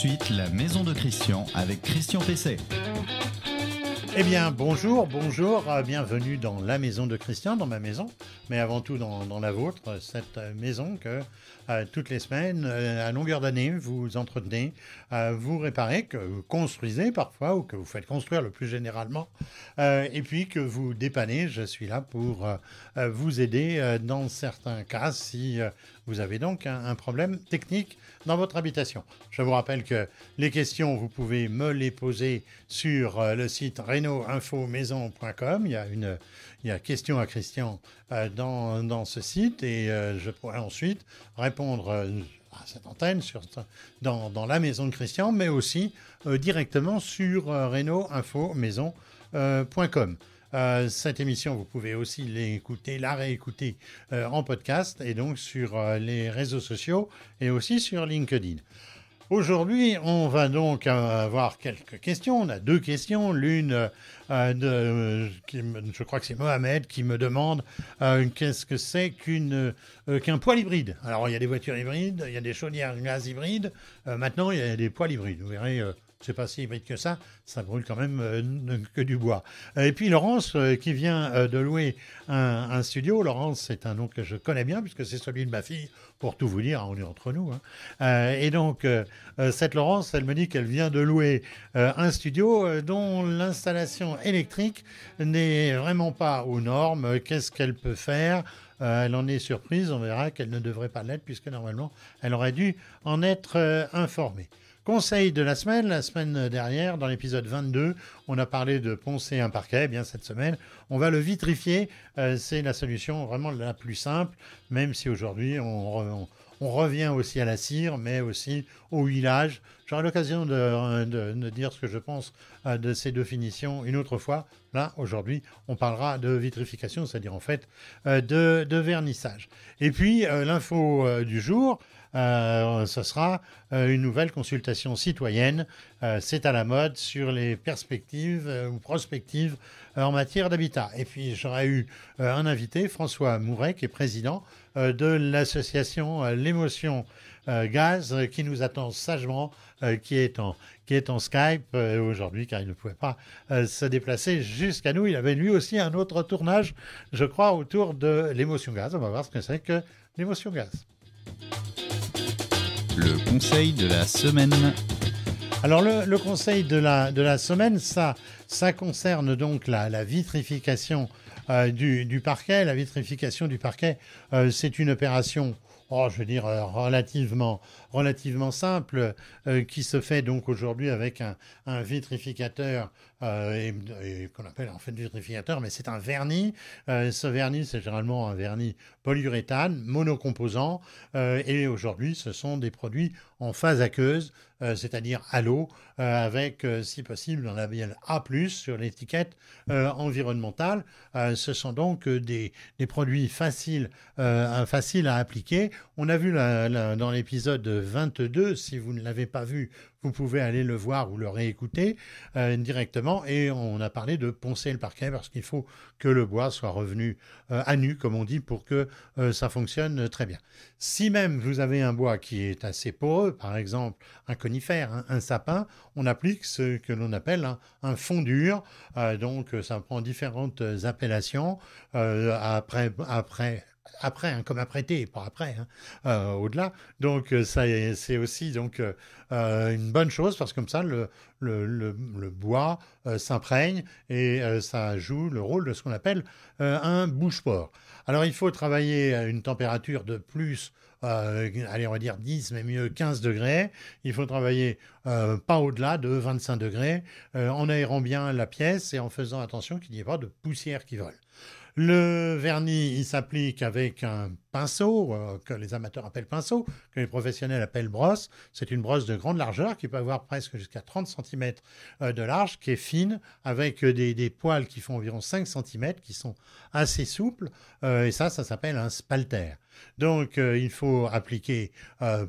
suite la maison de Christian avec Christian Pesset. Eh bien, bonjour, bonjour, euh, bienvenue dans la maison de Christian, dans ma maison, mais avant tout dans, la vôtre, cette maison que euh, toutes les semaines, euh, à longueur d'année, vous entretenez, vous réparez, que vous construisez parfois, ou que vous faites construire le plus généralement, et puis que vous dépannez. Je suis là pour vous aider dans certains cas si vous avez donc un, problème technique dans votre habitation. Je vous rappelle que les questions, vous pouvez me les poser sur le site reno-info-maison.com. Il y a une il y a question à Christian euh, dans, dans, ce site et euh, je pourrai ensuite répondre euh, à cette antenne dans, dans, la maison de Christian, mais aussi directement sur reno-info-maison.com. cette émission, vous pouvez aussi l'écouter, la réécouter en podcast et donc sur les réseaux sociaux et aussi sur LinkedIn. Aujourd'hui, on va donc avoir quelques questions. On a deux questions. L'une, euh, je crois que c'est Mohamed qui me demande euh, qu'est-ce que c'est euh, qu'un poêle hybride? Alors, il y a des voitures hybrides, il y a des chaudières gaz hybrides. maintenant, il y a des poêles hybrides. Vous verrez c'est pas si hybride que ça, ça brûle quand même euh, que du bois. Et puis Laurence, euh, qui vient euh, de louer un, studio, Laurence, c'est un nom que je connais bien, puisque c'est celui de ma fille, pour tout vous dire, on est entre nous. Hein. et donc, cette Laurence, elle me dit qu'elle vient de louer un studio dont l'installation électrique n'est vraiment pas aux normes. Qu'est-ce qu'elle peut faire? Elle en est surprise, on verra qu'elle ne devrait pas l'être puisque normalement elle aurait dû en être informée. Conseil de la semaine, la semaine dernière, dans l'épisode 22, on a parlé de poncer un parquet. Eh bien, cette semaine, on va le vitrifier. Euh, c'est la solution vraiment la plus simple, même si aujourd'hui, on, revient aussi à la cire, mais aussi au huilage. J'aurai l'occasion de, dire ce que je pense euh, de ces deux finitions une autre fois. Là, aujourd'hui, on parlera de vitrification, c'est-à-dire en fait euh, de, vernissage. Et puis, l'info du jour, euh, ce sera euh, une nouvelle consultation citoyenne. Euh, c'est à la mode sur les perspectives ou prospectives en matière d'habitat. Et puis j'aurais eu un invité, François Mouret, qui est président de l'association L'émotion Gaz, qui nous attend sagement, qui est en qui est en Skype aujourd'hui car il ne pouvait pas se déplacer jusqu'à nous. Il avait lui aussi un autre tournage, je crois, autour de l'émotion gaz. On va voir ce que c'est que l'émotion gaz. Le conseil de la semaine. Alors le, conseil de la, semaine, ça, ça concerne donc la, vitrification euh, du, parquet. La vitrification du parquet, euh, c'est une opération oh, je veux dire, euh, relativement, relativement simple, qui se fait donc aujourd'hui avec un, vitrificateur euh, qu'on appelle en fait vitrificateur, mais c'est un vernis. Euh, ce vernis, c'est généralement un vernis polyuréthane, monocomposant, euh, et aujourd'hui, ce sont des produits en phase aqueuse, c'est-à-dire à l'eau, avec, si possible, un label A+, sur l'étiquette environnementale. ce sont donc des, des produits faciles, faciles à appliquer. On a vu dans l'épisode 22, si vous ne l'avez pas vu, vous pouvez aller le voir ou le réécouter euh, directement. Et on a parlé de poncer le parquet parce qu'il faut que le bois soit revenu euh, à nu, comme on dit, pour que euh, ça fonctionne très bien. Si même vous avez un bois qui est assez poreux, par exemple un conifère, hein, un sapin, on applique ce que l'on appelle un, un fondure. donc ça prend différentes appellations. après, après après, hein, comme apprêté, pas après, hein, euh, au-delà. Donc euh, ça, c'est aussi donc euh, une bonne chose parce que comme ça, le, bois s'imprègne et ça joue le rôle de ce qu'on appelle un bouche-port. Alors il faut travailler à une température de plus allez, on va dire 10, mais mieux 15 degrés. Il faut travailler pas au-delà de 25 degrés, en aérant bien la pièce et en faisant attention qu'il n'y ait pas de poussière qui vole. Le vernis, il s'applique avec un pinceau, euh, que les amateurs appellent pinceau, que les professionnels appellent brosse. C'est une brosse de grande largeur qui peut avoir presque jusqu'à 30 cm euh, de large, qui est fine, avec des, poils qui font environ 5 cm, qui sont assez souples. Euh, et ça, ça s'appelle un spalter. Donc, il faut appliquer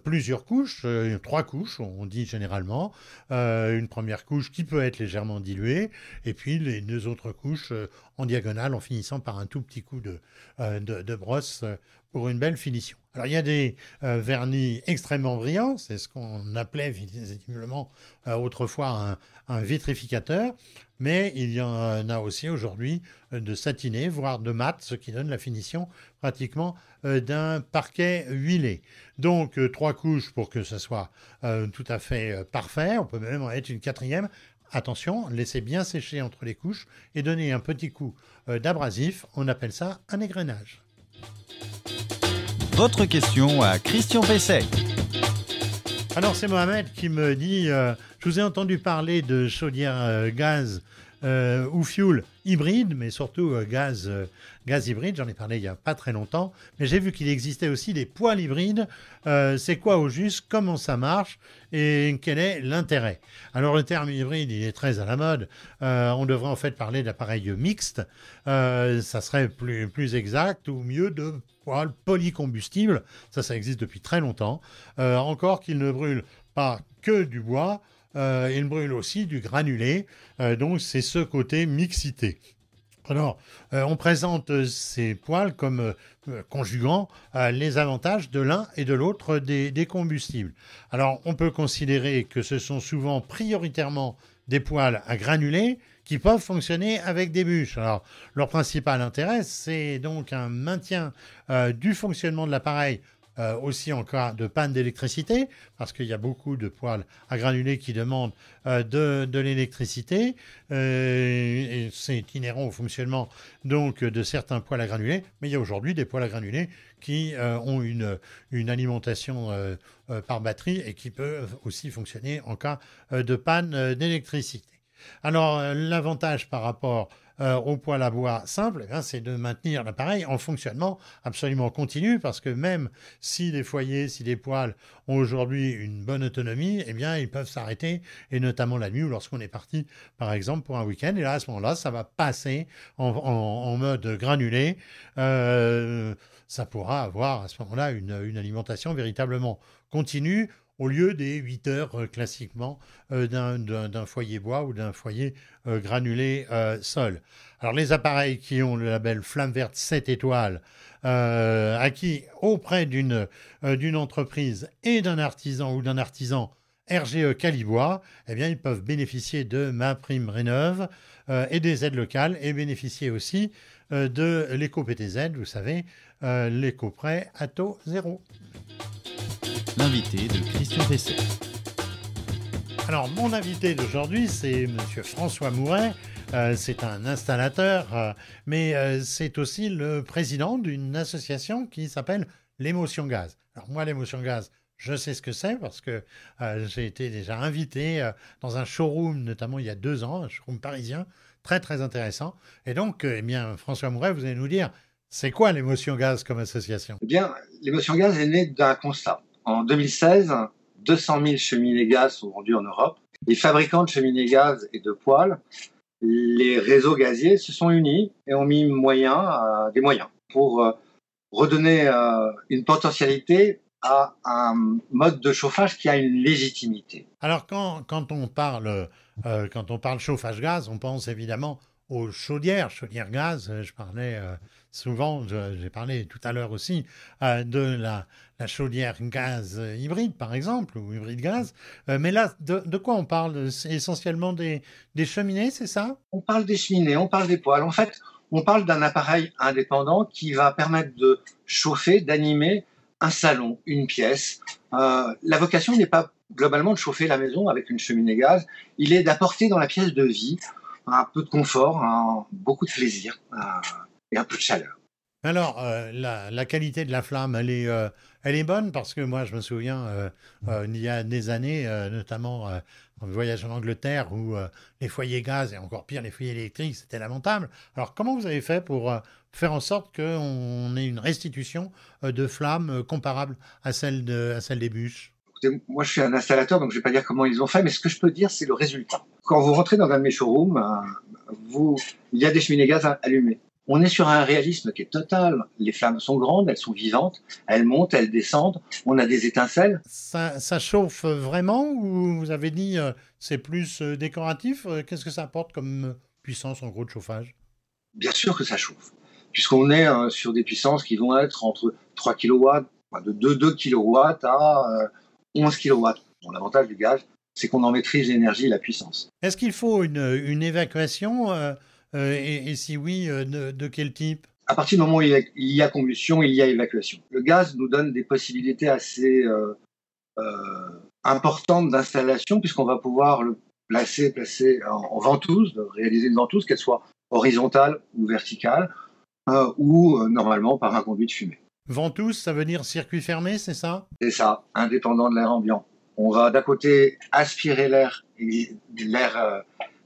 plusieurs couches, trois couches, on dit généralement. une première couche qui peut être légèrement diluée, et puis les deux autres couches en diagonale, en finissant par un tout petit coup de brosse pour une belle finition. Alors il y a des euh, vernis extrêmement brillants, c'est ce qu'on appelait visiblement euh, autrefois un, vitrificateur, mais il y en a aussi aujourd'hui euh, de satiné, voire de mat, ce qui donne la finition pratiquement d'un parquet huilé. Donc trois couches pour que ce soit tout à fait parfait, on peut même en mettre une quatrième. Attention, laissez bien sécher entre les couches et donner un petit coup d'abrasif, on appelle ça un égrenage votre question à Christian Pesset. Alors c'est Mohamed qui me dit, euh, je vous ai entendu parler de chaudière euh, gaz euh, ou fuel hybride, mais surtout gaz, gaz hybride, j'en ai parlé il n'y a pas très longtemps, mais j'ai vu qu'il existait aussi des poêles hybrides. c'est quoi au juste? Comment ça marche? Et quel est l'intérêt? Alors le terme hybride, il est très à la mode. on devrait en fait parler d'appareils mixtes. ça serait plus, plus exact ou mieux de poêle polycombustible. Ça, ça existe depuis très longtemps. Euh, encore qu'il ne brûle pas que du bois, euh, il brûle aussi du granulé. Euh, donc, c'est ce côté mixité. Alors, on présente ces poêles comme conjuguant les avantages de l'un et de l'autre des, combustibles. Alors, on peut considérer que ce sont souvent prioritairement des poêles à granulés qui peuvent fonctionner avec des bûches. Alors, leur principal intérêt, c'est donc un maintien euh, du fonctionnement de l'appareil euh, aussi en cas de panne d'électricité, parce qu'il y a beaucoup de poêles à granulés qui demandent euh, de, l'électricité. c'est inhérent au fonctionnement donc de certains poêles à granulés, mais il y a aujourd'hui des poêles à granulés qui ont une alimentation par batterie et qui peuvent aussi fonctionner en cas de panne d'électricité. Alors, euh, l'avantage par rapport euh, au poêle à bois simple, eh c'est de maintenir l'appareil en fonctionnement absolument continu, parce que même si les foyers, si les poêles ont aujourd'hui une bonne autonomie, eh bien, ils peuvent s'arrêter, et notamment la nuit ou lorsqu'on est parti, par exemple, pour un week-end. Et là, à ce moment-là, ça va passer en, mode granulé. Euh, ça pourra avoir à ce moment-là une alimentation véritablement continue au lieu des 8 heures euh, classiquement euh, d'un foyer bois ou d'un foyer euh, granulé sol. Alors les appareils qui ont le label Flamme Verte 7 étoiles, acquis auprès d'une entreprise et d'un artisan ou d'un artisan RGE Calibois, eh bien, ils peuvent bénéficier de ma prime Rénov et des aides locales et bénéficier aussi de l'éco-PTZ, vous savez, l'éco-prêt à taux zéro l'invité de Christian Pesset. Alors, mon invité d'aujourd'hui, c'est Monsieur François Mouret. Euh, c'est un installateur, euh, mais euh, c'est aussi le président d'une association qui s'appelle l'émotion gaz. Alors moi, l'émotion gaz, je sais ce que c'est parce que j'ai été déjà invité dans un showroom, notamment il y a deux ans, un showroom parisien, très très intéressant. Et donc, eh bien, François Mouret, vous allez nous dire, c'est quoi l'émotion gaz comme association? Eh bien, l'émotion gaz est née d'un constat. En 2016, 200 000 cheminées gaz sont vendues en Europe. Les fabricants de cheminées gaz et de poêles, les réseaux gaziers se sont unis et ont mis euh, des moyens pour euh, redonner euh, une potentialité à un mode de chauffage qui a une légitimité. Alors quand on parle chauffage gaz, on pense évidemment aux chaudières, chaudières gaz. Je parlais souvent, j'ai parlé tout à l'heure aussi de la, chaudière gaz hybride, par exemple, ou hybride gaz. Euh, mais là, de, quoi on parle? Essentiellement des, cheminées, c'est ça? On parle des cheminées, on parle des poêles. En fait, on parle d'un appareil indépendant qui va permettre de chauffer, d'animer un salon, une pièce. Euh, la vocation n'est pas globalement de chauffer la maison avec une cheminée gaz, il est d'apporter dans la pièce de vie un peu de confort, beaucoup de plaisir euh, et un peu de chaleur. Alors, la, qualité de la flamme, elle est, elle est bonne parce que moi, je me souviens, euh, euh, il y a des années, euh, notamment en voyage en Angleterre, où les foyers gaz et encore pire les foyers électriques, c'était lamentable. Alors, comment vous avez fait pour faire en sorte qu'on ait une restitution de flammes comparable à celle, de, à celle des bûches? Moi, je suis un installateur, donc je ne vais pas dire comment ils ont fait, mais ce que je peux dire, c'est le résultat. Quand vous rentrez dans un de mes showrooms, vous, il y a des cheminées gaz allumées. On est sur un réalisme qui est total. Les flammes sont grandes, elles sont vivantes, elles montent, elles descendent, on a des étincelles. Ça, chauffe vraiment ou vous avez dit euh, c'est plus euh, décoratif? Euh, Qu'est-ce que ça apporte comme puissance en gros de chauffage? Bien sûr que ça chauffe. puisqu'on est euh, sur des puissances qui vont être entre 3 kW, de 2, 2 kW à 11 kW. Bon, L'avantage du gaz, c'est qu'on en maîtrise l'énergie et la puissance. Est-ce qu'il faut une, une évacuation euh, euh, et, et si oui, euh, de, de quel type? À partir du moment où il y, a, il y a combustion, il y a évacuation. Le gaz nous donne des possibilités assez importantes d'installation, puisqu'on va pouvoir le placer, placer en, en ventouse, réaliser une ventouse, qu'elle soit horizontale ou verticale, ou normalement par un conduit de fumée. Ventouse, ça veut dire circuit fermé, c'est ça? C'est ça, indépendant de l'air ambiant. On va d'un côté aspirer l'air, l'air euh,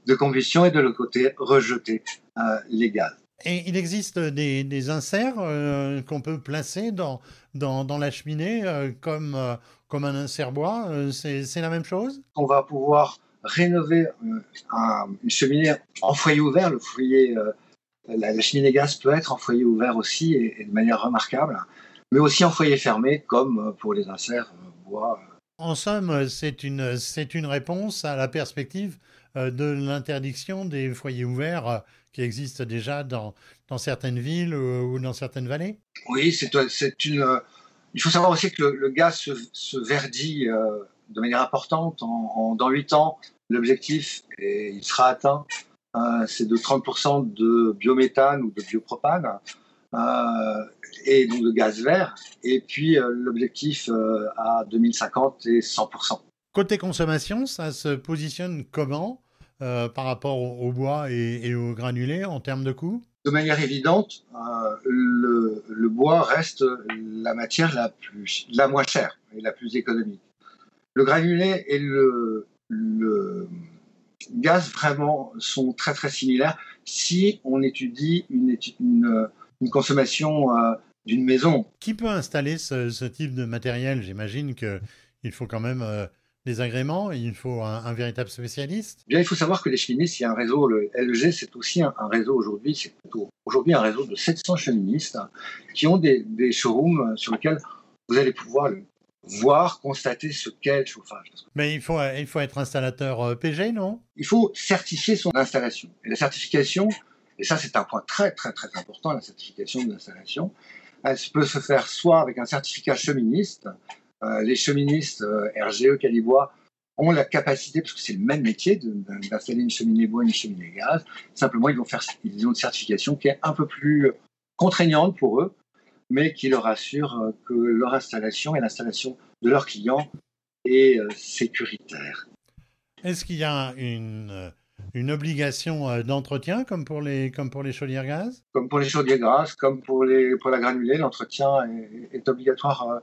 de combustion et de l'autre côté rejeter euh, les gaz. Et il existe des, des inserts euh, qu'on peut placer dans, dans, dans la cheminée euh, comme, euh, comme un insert bois. c'est la même chose? On va pouvoir rénover un- une cheminée en foyer ouvert. Le foyer, la, la cheminée gaz peut être en foyer ouvert aussi et, et de manière remarquable, mais aussi en foyer fermé comme euh, pour les inserts euh, bois. En somme, c'est une, c'est une réponse à la perspective euh, de l'interdiction des foyers ouverts euh, qui existent déjà dans, dans certaines villes euh, ou dans certaines vallées. Oui, c'est c'est une. euh, il faut savoir aussi que le, le gaz se, se verdit euh, de manière importante. En, en- dans 8 ans, l'objectif, et il sera atteint, euh, c'est de 30% de biométhane ou de biopropane, euh, et donc de gaz vert. Et puis euh, l'objectif euh, à 2050 est 100%. Côté consommation, ça se positionne comment euh, par rapport au, au bois et, et au granulé en termes de coût? De manière évidente, euh, le, le bois reste la matière la, plus, la moins chère et la plus économique. Le granulé et le, le gaz vraiment sont très très similaires si on étudie une, étu- une, une consommation euh, d'une maison. Qui peut installer ce, ce type de matériel? J'imagine qu'il faut quand même euh, des agréments, il faut un, un véritable spécialiste. Eh Bien, il faut savoir que les cheministes, il y a un réseau, le LG, c'est aussi un, un réseau aujourd'hui, c'est plutôt aujourd'hui un réseau de 700 cheministes qui ont des, des showrooms sur lesquels vous allez pouvoir le voir, constater ce qu'est le chauffage. Mais il faut, il faut être installateur euh, PG, non? Il faut certifier son installation. Et la certification, et ça c'est un point très très très important, la certification de l'installation, elle peut se faire soit avec un certificat cheministe, euh, les cheministes euh, RGE Calibois ont la capacité, parce que c'est le même métier, d'installer une cheminée bois et une cheminée gaz. Simplement, ils vont faire, ils ont une certification qui est un peu plus contraignante pour eux, mais qui leur assure euh, que leur installation et l'installation de leurs clients est euh, sécuritaire. Est-ce qu'il y a une, une obligation euh, d'entretien comme pour les, comme pour les chaudières gaz Comme pour les chaudières grasses, comme pour, les, pour la granulée, l'entretien est, est obligatoire euh,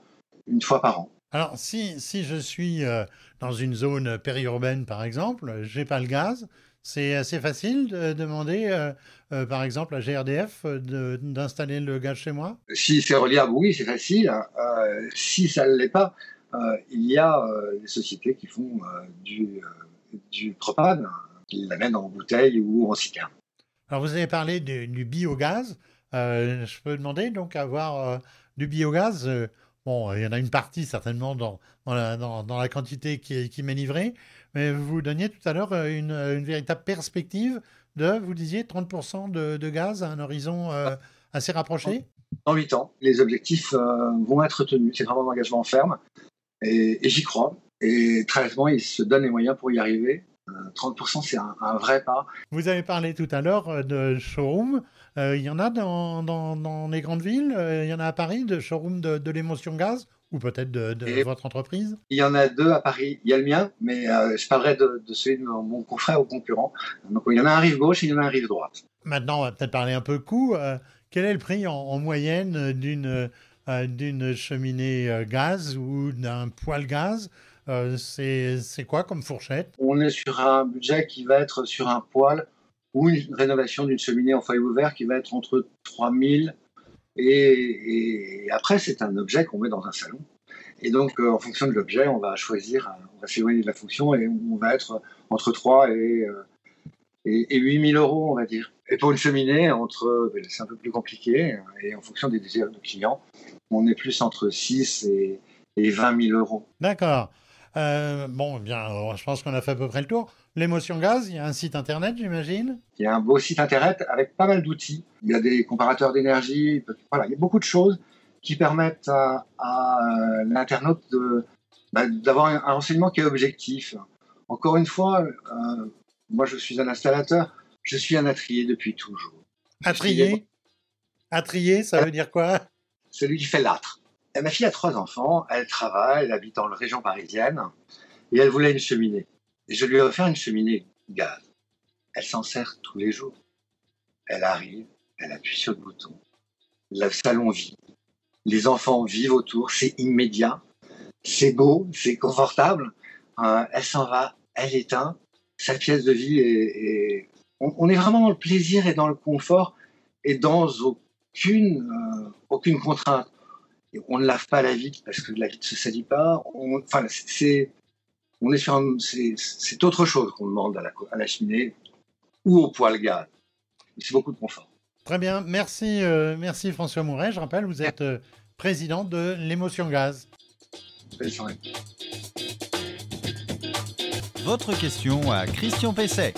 une fois par an. Alors, si, si je suis euh, dans une zone périurbaine, par exemple, j'ai pas le gaz, c'est assez facile de demander, euh, euh, par exemple, à GRDF d'installer le gaz chez moi? Si c'est reliable, oui, c'est facile. Euh, si ça ne l'est pas, il y a des sociétés qui font du, du propane, qui l'amènent en bouteille ou en citerne. Alors, vous avez parlé du, du biogaz. Euh, je peux demander donc avoir euh, du biogaz. euh, bon, il y en a une partie certainement dans, dans, la, dans, dans la quantité qui, qui m'est livrée, mais vous donniez tout à l'heure une, une véritable perspective de, vous disiez, 30% de, de gaz à un horizon assez rapproché? Dans 8 ans, les objectifs vont être tenus. C'est vraiment un engagement ferme. Et, et j'y crois. Et très honnêtement, ils se donnent les moyens pour y arriver. Euh, 30%, c'est un, un vrai pas. Vous avez parlé tout à l'heure euh, de showroom. Euh, il y en a dans, dans, dans les grandes villes. euh, il y en a à Paris de showroom de, de l'émotion gaz ou peut-être de, votre entreprise? Il y en a deux à Paris. Il y a le mien, mais euh, je parlerai de, de celui de mon confrère ou concurrent. Donc, il y en a un rive gauche et il y en a un rive droite. Maintenant, on va peut-être parler un peu coût. Euh, quel est le prix en, en moyenne d'une d'une cheminée gaz ou d'un poêle gaz? Euh, C'est quoi comme fourchette? On est sur un budget qui va être sur un poêle ou une rénovation d'une cheminée en foyer ouvert qui va être entre 3000 et, et après, c'est un objet qu'on met dans un salon. Et donc, euh, en fonction de l'objet, on va choisir, on va s'éloigner de la fonction et on va être entre 3 et, euh, et, et 8000 euros, on va dire. Et pour une cheminée, entre, ben, c'est un peu plus compliqué, et en fonction des désirs de clients, on est plus entre 6 et, et 20 000 euros. D'accord. Bon, eh bien, je pense qu'on a fait à peu près le tour. L'émotion gaz, il y a un site internet, j'imagine Il y a un beau site internet avec pas mal d'outils. Il y a des comparateurs d'énergie, voilà, il y a beaucoup de choses qui permettent à, l'internaute bah, d'avoir un, renseignement qui est objectif. Encore une fois, moi je suis un installateur, je suis un atrier depuis toujours. Atrier? Atrier, ça veut dire quoi? Celui qui fait l'âtre. Ma fille a trois enfants, elle travaille, elle habite dans la région parisienne, et elle voulait une cheminée. Et je lui ai offert une cheminée gaz. Elle s'en sert tous les jours. Elle arrive, elle appuie sur le bouton. Le salon vit. Les enfants vivent autour, c'est immédiat, c'est beau, c'est confortable. Euh, elle s'en va, elle éteint. Sa pièce de vie est, On, est vraiment dans le plaisir et dans le confort et dans aucune, euh, aucune contrainte. On ne lave pas la vitre parce que la vitre se salit pas. enfin, c'est on est sur c'est autre chose qu'on demande à la, à la, cheminée ou au poêle gaz. C'est beaucoup de confort. Très bien, merci, euh, merci François Mouret. Je rappelle, vous êtes euh, président de l'émotion gaz. Votre question à Christian Pesset.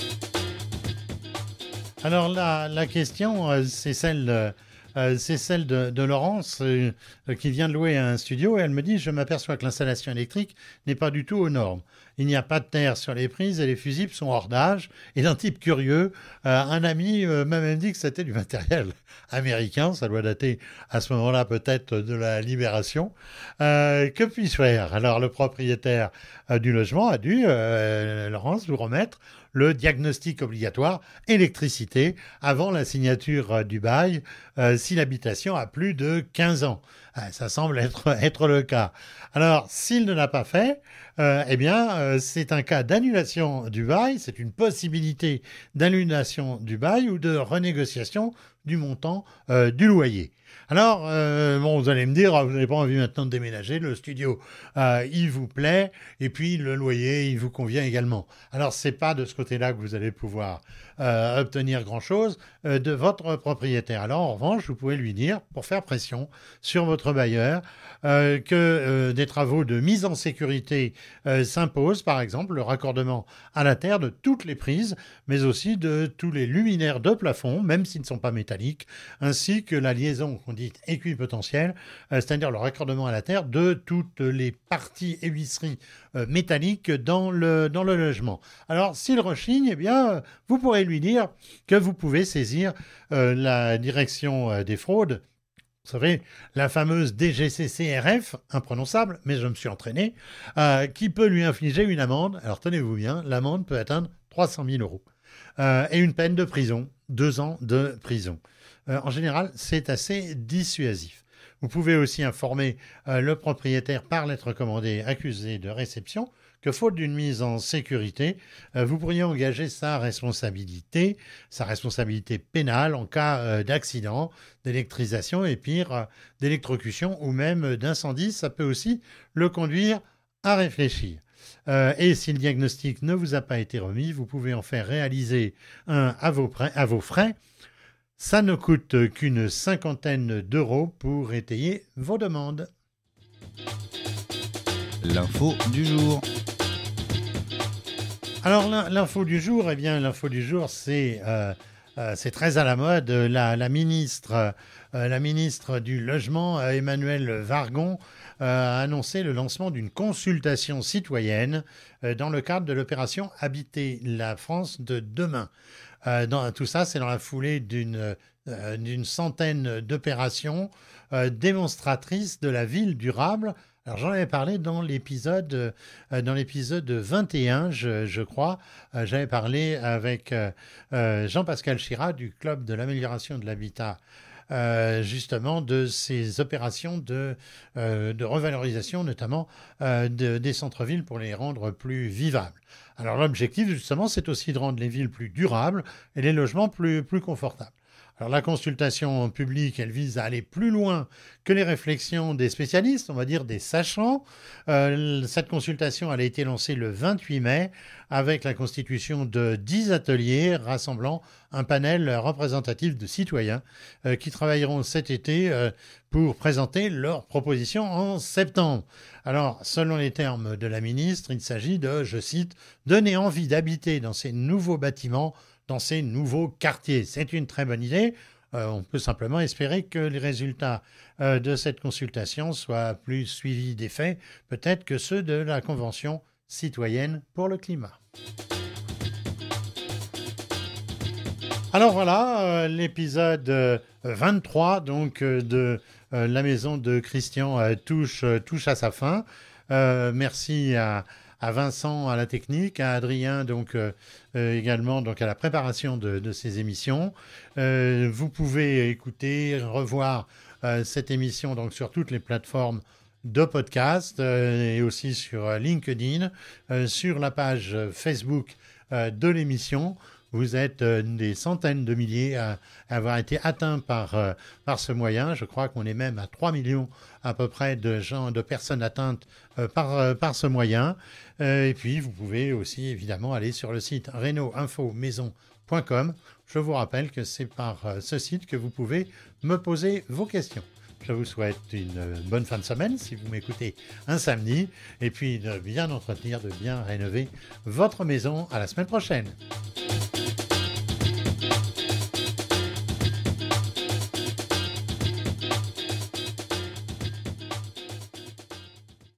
Alors la, la question, euh, c'est celle euh, c'est celle de, Laurence euh, qui vient de louer un studio et elle me dit Je m'aperçois que l'installation électrique n'est pas du tout aux normes. Il n'y a pas de terre sur les prises et les fusibles sont hors d'âge. Et d'un type curieux, euh, un ami m'a même dit que c'était du matériel américain. Ça doit dater à ce moment-là peut-être de la libération. que puis-je faire? Alors le propriétaire du logement a dû, Laurence, vous remettre le diagnostic obligatoire électricité avant la signature euh, du bail euh, si l'habitation a plus de 15 ans. Ah, ça semble être, le cas. Alors, s'il ne l'a pas fait, euh, eh bien, c'est un cas d'annulation du bail, c'est une possibilité d'annulation du bail ou de renégociation du montant du loyer. Alors, euh, vous allez me dire, vous n'avez pas envie maintenant de déménager, le studio, euh, il vous plaît, et puis le loyer, il vous convient également. Alors, c'est pas de ce côté-là que vous allez pouvoir euh, obtenir grand-chose de votre propriétaire. Alors, en revanche, vous pouvez lui dire, pour faire pression sur votre bailleur, que des travaux de mise en sécurité s'imposent, par exemple, le raccordement à la terre de toutes les prises, mais aussi de tous les luminaires de plafond, même s'ils ne sont pas métalliques, ainsi que la liaison dit équipotentiel, euh, c'est-à-dire le raccordement à la terre de toutes les parties et huisseries euh, métalliques dans le, dans le logement. Alors, s'il rechigne, eh bien, vous pourrez lui dire que vous pouvez saisir euh, la direction des fraudes vous savez, la fameuse DGCCRF, imprononçable, mais je me suis entraîné, qui peut lui infliger une amende. Alors tenez-vous bien, l'amende peut atteindre 300 000 euros. et une peine de prison, deux ans de prison. Euh, en général, c'est assez dissuasif. Vous pouvez aussi informer euh, le propriétaire par lettre commandée accusé de réception que faute d'une mise en sécurité, euh, vous pourriez engager sa responsabilité, sa responsabilité pénale en cas d'accident, d'électrisation et pire, d'électrocution ou même d'incendie. Ça peut aussi le conduire à réfléchir. Et si le diagnostic ne vous a pas été remis, vous pouvez en faire réaliser un à vos, à vos frais ça ne coûte qu'une cinquantaine d'euros pour étayer vos demandes. L'info du jour. Alors l'info du jour, eh bien l'info du jour, c'est euh, euh, très à la mode. La, ministre, euh, la ministre du logement, Emmanuel Vargon, a annoncé le lancement d'une consultation citoyenne dans le cadre de l'opération Habiter la France de demain. Euh, tout ça, c'est dans la foulée d'une euh, centaine d'opérations euh, démonstratrices de la ville durable. Alors j'en avais parlé dans l'épisode dans l'épisode 21, je, crois. J'avais parlé avec Jean-Pascal Chira du club de l'amélioration de l'habitat justement de ces opérations de, revalorisation, notamment des centres-villes pour les rendre plus vivables. Alors l'objectif, justement, c'est aussi de rendre les villes plus durables et les logements plus confortables. Alors la consultation publique, vise à aller plus loin que les réflexions des spécialistes, on va dire des sachants. Euh, cette consultation, a été lancée le 28 mai avec la constitution de 10 ateliers rassemblant un panel représentatif de citoyens euh, qui travailleront cet été euh, pour présenter leurs propositions en septembre. Alors, selon les termes de la ministre, il s'agit de, je cite, donner envie d'habiter dans ces nouveaux bâtiments dans ces nouveaux quartiers. C'est une très bonne idée. Euh, on peut simplement espérer que les résultats euh, de cette consultation soient plus suivis des faits, peut-être que ceux de la Convention citoyenne pour le climat. Alors voilà, euh, l'épisode 23 donc de la maison de Christian touche, touche à sa fin. merci à, à Vincent à la technique, à Adrien donc euh, euh, également donc à la préparation de, ces émissions. Euh, vous pouvez écouter, revoir cette émission donc sur toutes les plateformes de podcast et aussi sur LinkedIn, sur la page Facebook de l'émission. Vous êtes des centaines de milliers à, avoir été atteints par, par ce moyen. Je crois qu'on est même à 3 millions à peu près de gens, de personnes atteintes par, par ce moyen. Euh, et puis, vous pouvez aussi évidemment aller sur le site reno-info-maison.com. Je vous rappelle que c'est par euh, ce site que vous pouvez me poser vos questions. Je vous souhaite une bonne fin de semaine si vous m'écoutez un samedi et puis de bien entretenir, de bien rénover votre maison. À la semaine prochaine.